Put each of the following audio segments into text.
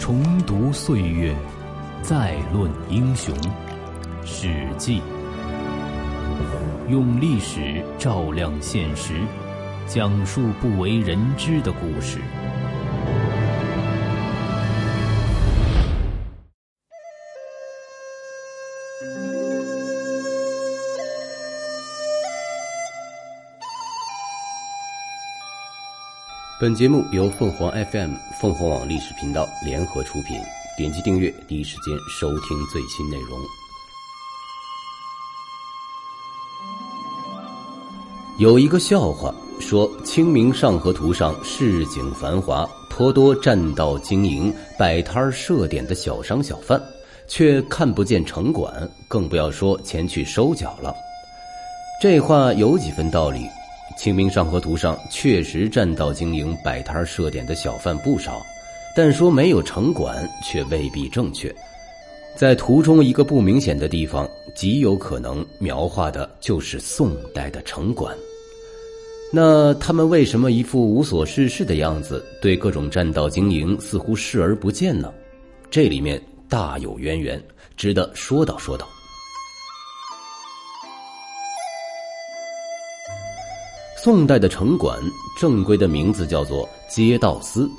重读岁月，再论英雄。史记，用历史照亮现实，讲述不为人知的故事。本节目由凤凰 FM、凤凰网历史频道联合出品。点击订阅，第一时间收听最新内容。有一个笑话说，《清明上河图》上市井繁华，颇多占道经营、摆摊设点的小商小贩，却看不见城管，更不要说前去收缴了。这话有几分道理。《清明上河图》上确实占道经营、摆摊设点的小贩不少，但说没有城管却未必正确。在图中一个不明显的地方，极有可能描画的就是宋代的城管。那他们为什么一副无所事事的样子，对各种占道经营似乎视而不见呢？这里面大有渊源，值得说道说道。宋代的城管正规的名字叫做街道司。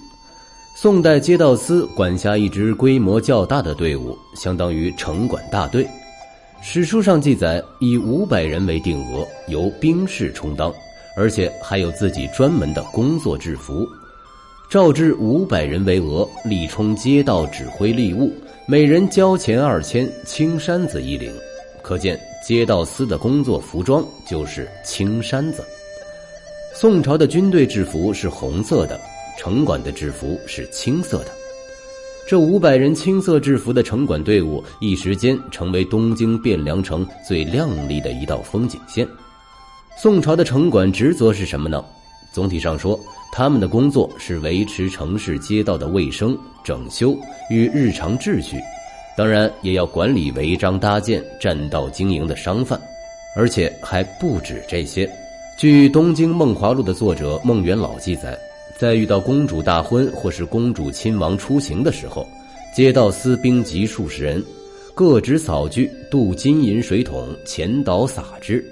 宋代街道司管辖一支规模较大的队伍，相当于城管大队。史书上记载，以五百人为定额，由兵士充当，而且还有自己专门的工作制服。召至五百人为额，力充街道指挥吏务，每人交钱二千，青衫子一领。可见街道司的工作服装就是青衫子。宋朝的军队制服是红色的，城管的制服是青色的。这五百人青色制服的城管队伍，一时间成为东京汴梁城最亮丽的一道风景线。宋朝的城管职责是什么呢？总体上说，他们的工作是维持城市街道的卫生、整修与日常秩序，当然也要管理违章搭建、占道经营的商贩，而且还不止这些。据《东京梦华录》的作者孟元老记载，在遇到公主大婚或是公主亲王出行的时候，街道司兵集数十人，各执扫具，渡金银水桶，前导洒之。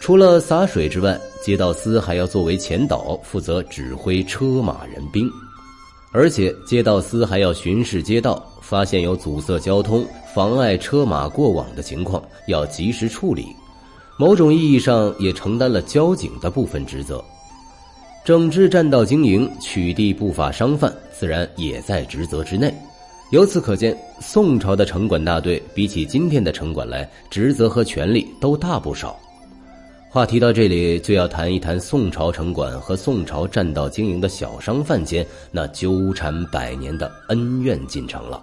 除了洒水之外，街道司还要作为前导，负责指挥车马人兵，而且街道司还要巡视街道，发现有阻塞交通、妨碍车马过往的情况，要及时处理。某种意义上也承担了交警的部分职责，整治占道经营、取缔不法商贩，自然也在职责之内。由此可见，宋朝的城管大队比起今天的城管来，职责和权力都大不少。话题到这里，就要谈一谈宋朝城管和宋朝占道经营的小商贩间那纠缠百年的恩怨进程了。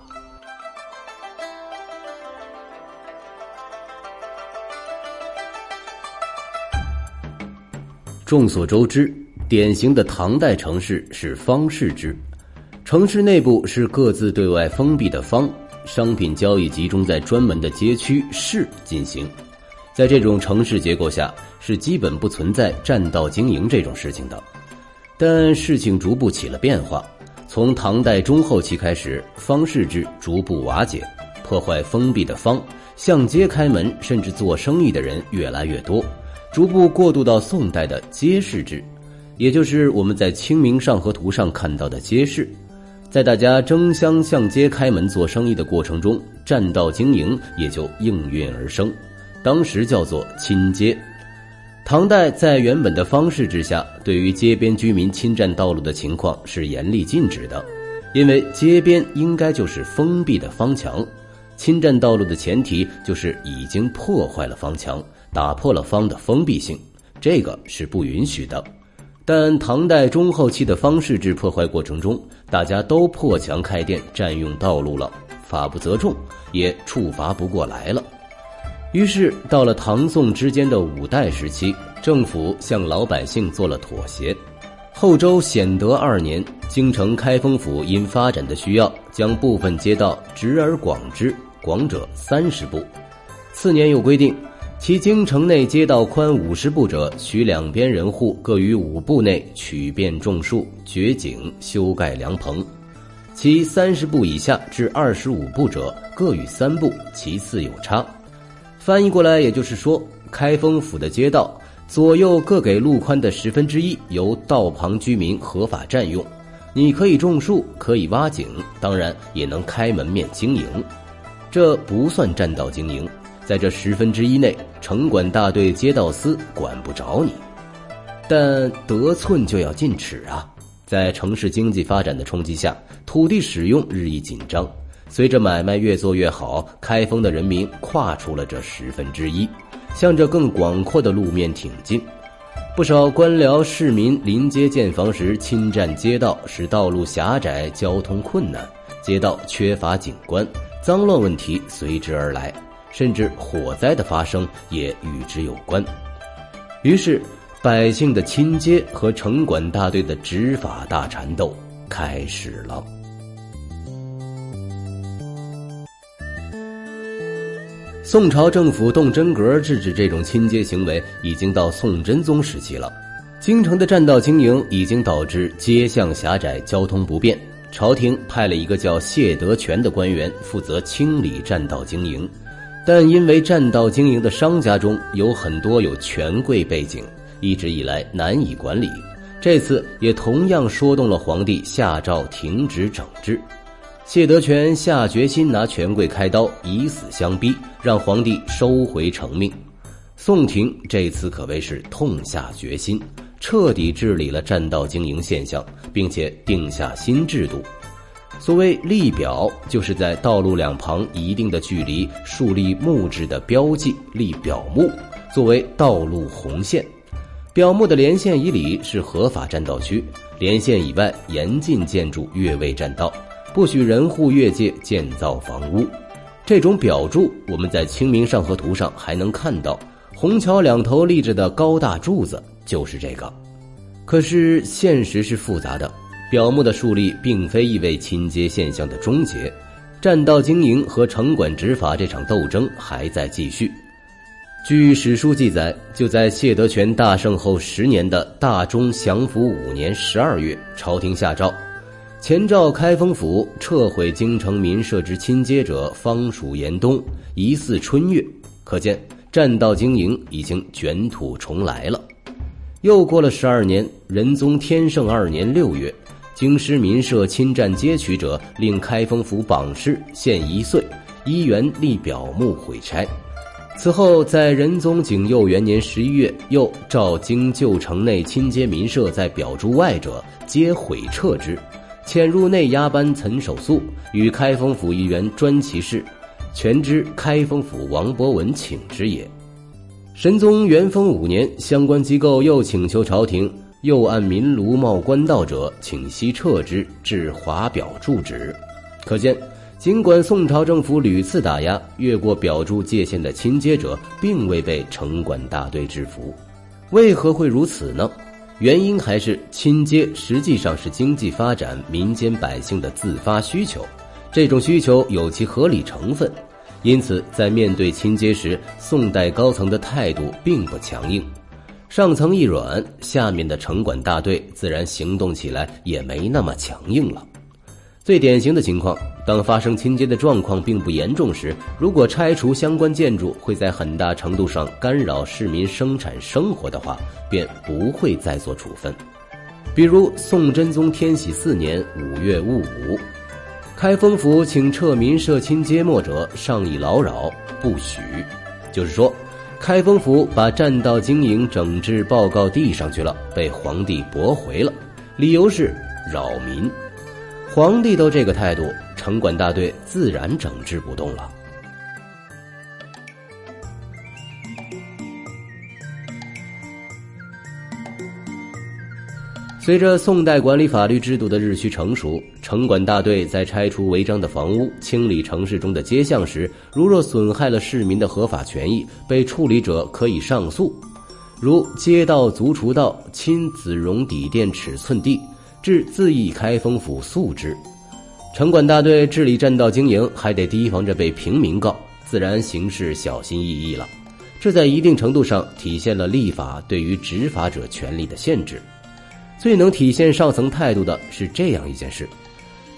众所周知，典型的唐代城市是方市制，城市内部是各自对外封闭的坊，商品交易集中在专门的街区市进行。在这种城市结构下，是基本不存在占道经营这种事情的。但事情逐步起了变化，从唐代中后期开始，方市制逐步瓦解，破坏封闭的坊，向街开门甚至做生意的人越来越多。逐步过渡到宋代的街市制，也就是我们在《清明上河图》上看到的街市。在大家争相向街开门做生意的过程中，占道经营也就应运而生，当时叫做亲街。唐代在原本的方式之下，对于街边居民侵占道路的情况是严厉禁止的，因为街边应该就是封闭的方墙，侵占道路的前提就是已经破坏了方墙。打破了方的封闭性，这个是不允许的。但唐代中后期的方式制破坏过程中，大家都破墙开店，占用道路了，法不责众，也处罚不过来了。于是到了唐宋之间的五代时期，政府向老百姓做了妥协。后周显德二年，京城开封府因发展的需要，将部分街道直而广之，广者三十步。次年又规定。其京城内街道宽五十步者，许两边人户各于五步内取遍种树、掘井、修盖凉棚。其三十步以下至二十五步者各与三步，其次有差。翻译过来，也就是说，开封府的街道左右各给路宽的十分之一，由道旁居民合法占用。你可以种树，可以挖井，当然也能开门面经营。这不算占道经营，在这十分之一内，城管大队街道司管不着你。但得寸就要进尺啊！在城市经济发展的冲击下，土地使用日益紧张。随着买卖越做越好，开封的人民跨出了这十分之一，向着更广阔的路面挺进。不少官僚市民临街建房时侵占街道，使道路狭窄、交通困难，街道缺乏景观，脏乱问题随之而来，甚至火灾的发生也与之有关。于是。百姓的亲街和城管大队的执法大缠斗开始了。宋朝政府动真格制止这种亲街行为，已经到宋真宗时期了。京城的占道经营已经导致街巷狭窄、交通不便。朝廷派了一个叫谢德全的官员负责清理占道经营，但因为占道经营的商家中有很多有权贵背景。一直以来难以管理，这次也同样说动了皇帝下诏停止整治。谢德全下决心拿权贵开刀，以死相逼，让皇帝收回成命。宋廷这次可谓是痛下决心，彻底治理了占道经营现象，并且定下新制度。所谓立表，就是在道路两旁一定的距离树立木质的标记，立表木，作为道路红线。表木的连线以里是合法占道区，连线以外严禁建筑越位占道，不许人户越界建造房屋。这种表柱我们在《清明上河图》上还能看到，虹桥两头立着的高大柱子就是这个。可是现实是复杂的，表目的树立并非意味亲街现象的终结，占道经营和城管执法这场斗争还在继续。据史书记载，就在谢德全大胜后十年的大中祥符五年十二月，朝廷下诏，前诏开封府撤毁京城民设之亲街者，方属严冬，疑似春月。可见占道经营已经卷土重来了。又过了十二年，仁宗天圣二年六月，京师民社侵占街渠者，令开封府榜示限一岁，一元立表木毁拆。此后，在仁宗景佑元年十一月，又诏京旧城内亲街民舍在表柱外者，皆毁撤之。遣入内押班岑守素与开封府议员专其事，全知开封府王伯文请之也。神宗元丰五年，相关机构又请求朝廷，又按民庐冒官道者，请悉撤之，至华表柱止。可见。尽管宋朝政府屡次打压越过表柱界限的亲街者，并未被城管大队制服，为何会如此呢？原因还是亲街实际上是经济发展民间百姓的自发需求，这种需求有其合理成分，因此在面对亲街时，宋代高层的态度并不强硬，上层一软，下面的城管大队自然行动起来也没那么强硬了。最典型的情况，当发生亲街的状况并不严重时，如果拆除相关建筑会在很大程度上干扰市民生产生活的话，便不会再做处分。比如宋真宗天禧四年五月戊午，开封府请撤民社亲街末者，上以劳扰不许，就是说，开封府把占道经营整治报告递上去了，被皇帝驳回了，理由是扰民。皇帝都这个态度，城管大队自然整治不动了。随着宋代管理法律制度的日趋成熟，城管大队在拆除违章的房屋、清理城市中的街巷时，如若损害了市民的合法权益，被处理者可以上诉。如街道足除道亲子容底垫尺寸地。至自议开封府诉之，城管大队治理占道经营，还得提防着被平民告，自然行事小心翼翼了。这在一定程度上体现了立法对于执法者权利的限制。最能体现上层态度的是这样一件事：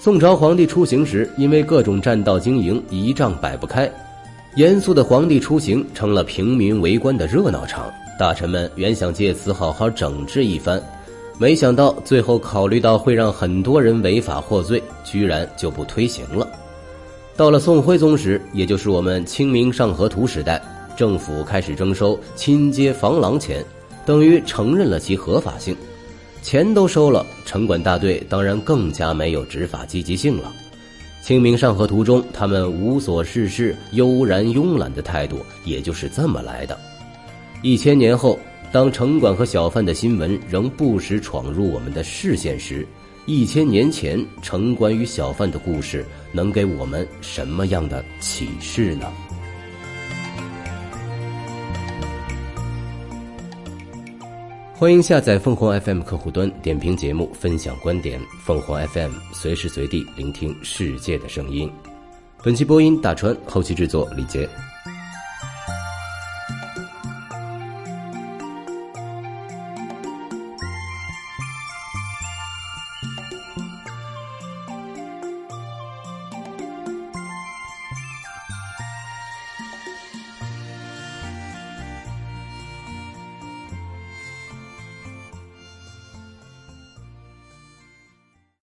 宋朝皇帝出行时，因为各种占道经营，仪仗摆不开，严肃的皇帝出行成了平民围观的热闹场。大臣们原想借此好好整治一番，没想到最后考虑到会让很多人违法获罪，居然就不推行了。到了宋徽宗时，也就是我们《清明上河图》时代，政府开始征收亲街防狼钱，等于承认了其合法性。钱都收了，城管大队当然更加没有执法积极性了。《清明上河图》中，他们无所事事、悠然慵懒的态度，也就是这么来的。一千年后，当城管和小贩的新闻仍不时闯入我们的视线时，一千年前城管与小贩的故事能给我们什么样的启示呢？欢迎下载凤凰 FM 客户端，点评节目，分享观点。凤凰 FM 随时随地聆听世界的声音。本期播音大川，后期制作李杰。